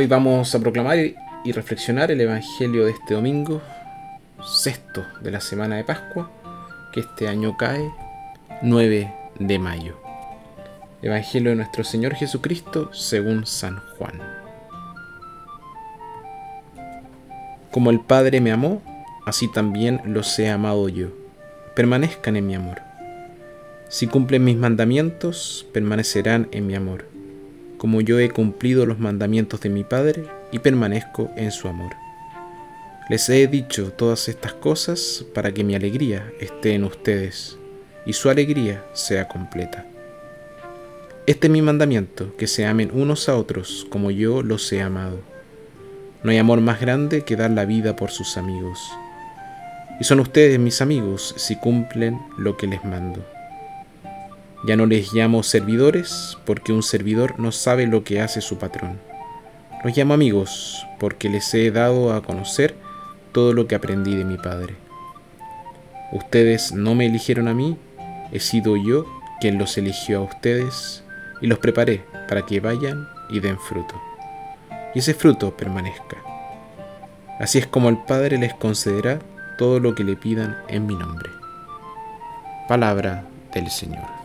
hoy vamos a proclamar y reflexionar el Evangelio de este domingo, sexto de la semana de Pascua, que este año cae 9 de mayo. Evangelio de nuestro Señor Jesucristo según San Juan. Como el Padre me amó, así también los he amado yo. Permanezcan en mi amor. Si cumplen mis mandamientos, permanecerán en mi amor, como yo he cumplido los mandamientos de mi Padre y permanezco en su amor. Les he dicho todas estas cosas para que mi alegría esté en ustedes y su alegría sea completa. Este es mi mandamiento, que se amen unos a otros como yo los he amado. No hay amor más grande que dar la vida por sus amigos. Y son ustedes mis amigos si cumplen lo que les mando. Ya no les llamo servidores porque un servidor no sabe lo que hace su patrón. Los llamo amigos porque les he dado a conocer todo lo que aprendí de mi Padre. Ustedes no me eligieron a mí, he sido yo quien los eligió a ustedes y los preparé para que vayan y den fruto. Y ese fruto permanezca. Así es como el Padre les concederá todo lo que le pidan en mi nombre. Palabra del Señor.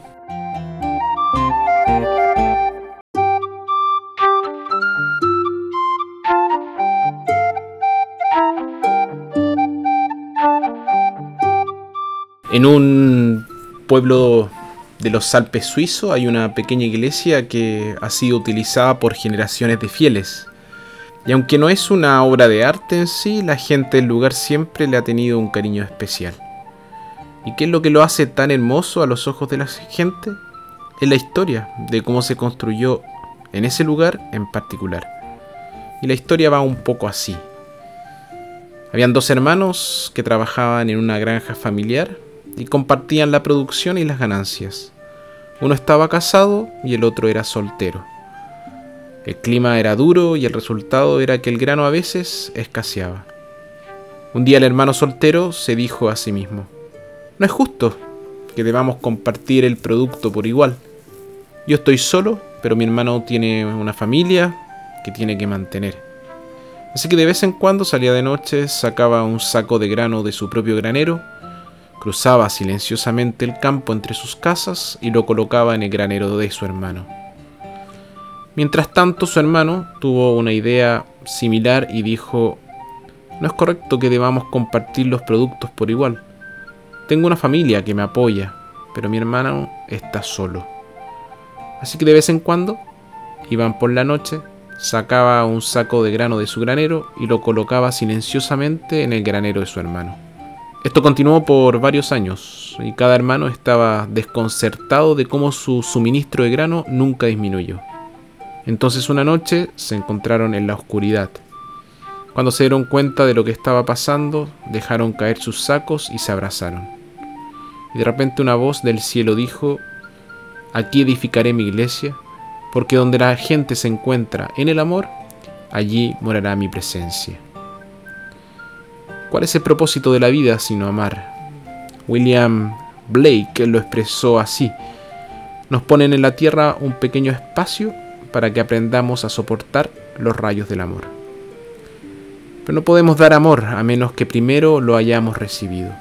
En un pueblo de los Alpes suizos hay una pequeña iglesia que ha sido utilizada por generaciones de fieles. Y aunque no es una obra de arte en sí, la gente del lugar siempre le ha tenido un cariño especial. ¿Y qué es lo que lo hace tan hermoso a los ojos de la gente? Es la historia de cómo se construyó en ese lugar en particular. Y la historia va un poco así. Habían dos hermanos que trabajaban en una granja familiar y compartían la producción y las ganancias. Uno estaba casado y el otro era soltero. El clima era duro y el resultado era que el grano a veces escaseaba. Un día el hermano soltero se dijo a sí mismo, no es justo que debamos compartir el producto por igual. Yo estoy solo, pero mi hermano tiene una familia que tiene que mantener. Así que de vez en cuando salía de noche, sacaba un saco de grano de su propio granero Cruzaba silenciosamente el campo entre sus casas y lo colocaba en el granero de su hermano. Mientras tanto, su hermano tuvo una idea similar y dijo, no es correcto que debamos compartir los productos por igual. Tengo una familia que me apoya, pero mi hermano está solo. Así que de vez en cuando, iban por la noche, sacaba un saco de grano de su granero y lo colocaba silenciosamente en el granero de su hermano. Esto continuó por varios años y cada hermano estaba desconcertado de cómo su suministro de grano nunca disminuyó. Entonces una noche se encontraron en la oscuridad. Cuando se dieron cuenta de lo que estaba pasando, dejaron caer sus sacos y se abrazaron. Y de repente una voz del cielo dijo, aquí edificaré mi iglesia, porque donde la gente se encuentra en el amor, allí morará mi presencia. ¿Cuál es el propósito de la vida sino amar? William Blake lo expresó así. Nos ponen en la tierra un pequeño espacio para que aprendamos a soportar los rayos del amor. Pero no podemos dar amor a menos que primero lo hayamos recibido.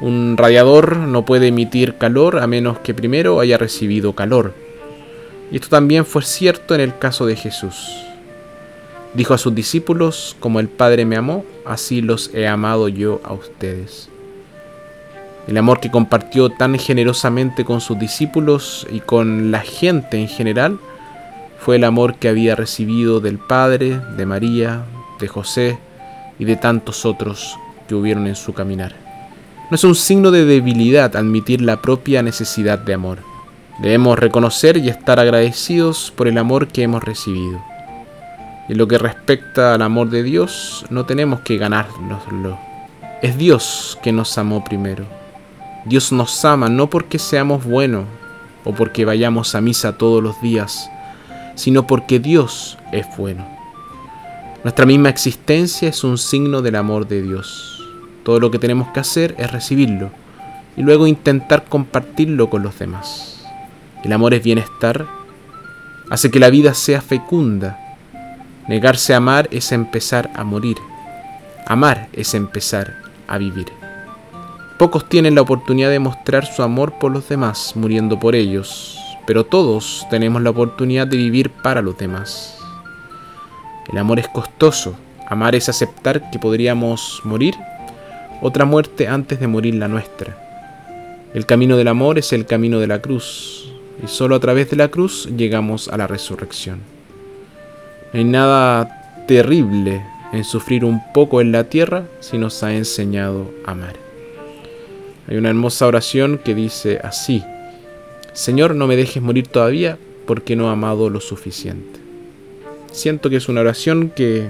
Un radiador no puede emitir calor a menos que primero haya recibido calor. Y esto también fue cierto en el caso de Jesús. Dijo a sus discípulos, como el Padre me amó, así los he amado yo a ustedes. El amor que compartió tan generosamente con sus discípulos y con la gente en general fue el amor que había recibido del Padre, de María, de José y de tantos otros que hubieron en su caminar. No es un signo de debilidad admitir la propia necesidad de amor. Debemos reconocer y estar agradecidos por el amor que hemos recibido. En lo que respecta al amor de Dios, no tenemos que ganárnoslo. Es Dios que nos amó primero. Dios nos ama no porque seamos buenos o porque vayamos a misa todos los días, sino porque Dios es bueno. Nuestra misma existencia es un signo del amor de Dios. Todo lo que tenemos que hacer es recibirlo y luego intentar compartirlo con los demás. El amor es bienestar, hace que la vida sea fecunda Negarse a amar es empezar a morir. Amar es empezar a vivir. Pocos tienen la oportunidad de mostrar su amor por los demás muriendo por ellos, pero todos tenemos la oportunidad de vivir para los demás. El amor es costoso, amar es aceptar que podríamos morir otra muerte antes de morir la nuestra. El camino del amor es el camino de la cruz, y solo a través de la cruz llegamos a la resurrección. No hay nada terrible en sufrir un poco en la tierra si nos ha enseñado a amar. Hay una hermosa oración que dice así, Señor, no me dejes morir todavía porque no he amado lo suficiente. Siento que es una oración que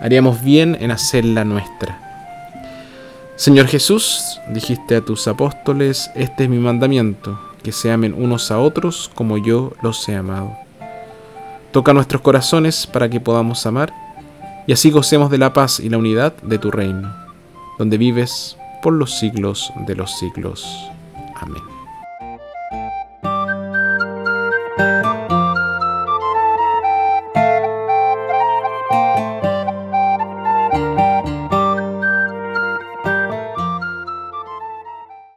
haríamos bien en hacerla nuestra. Señor Jesús, dijiste a tus apóstoles, este es mi mandamiento, que se amen unos a otros como yo los he amado. Toca nuestros corazones para que podamos amar y así gocemos de la paz y la unidad de tu reino, donde vives por los siglos de los siglos. Amén.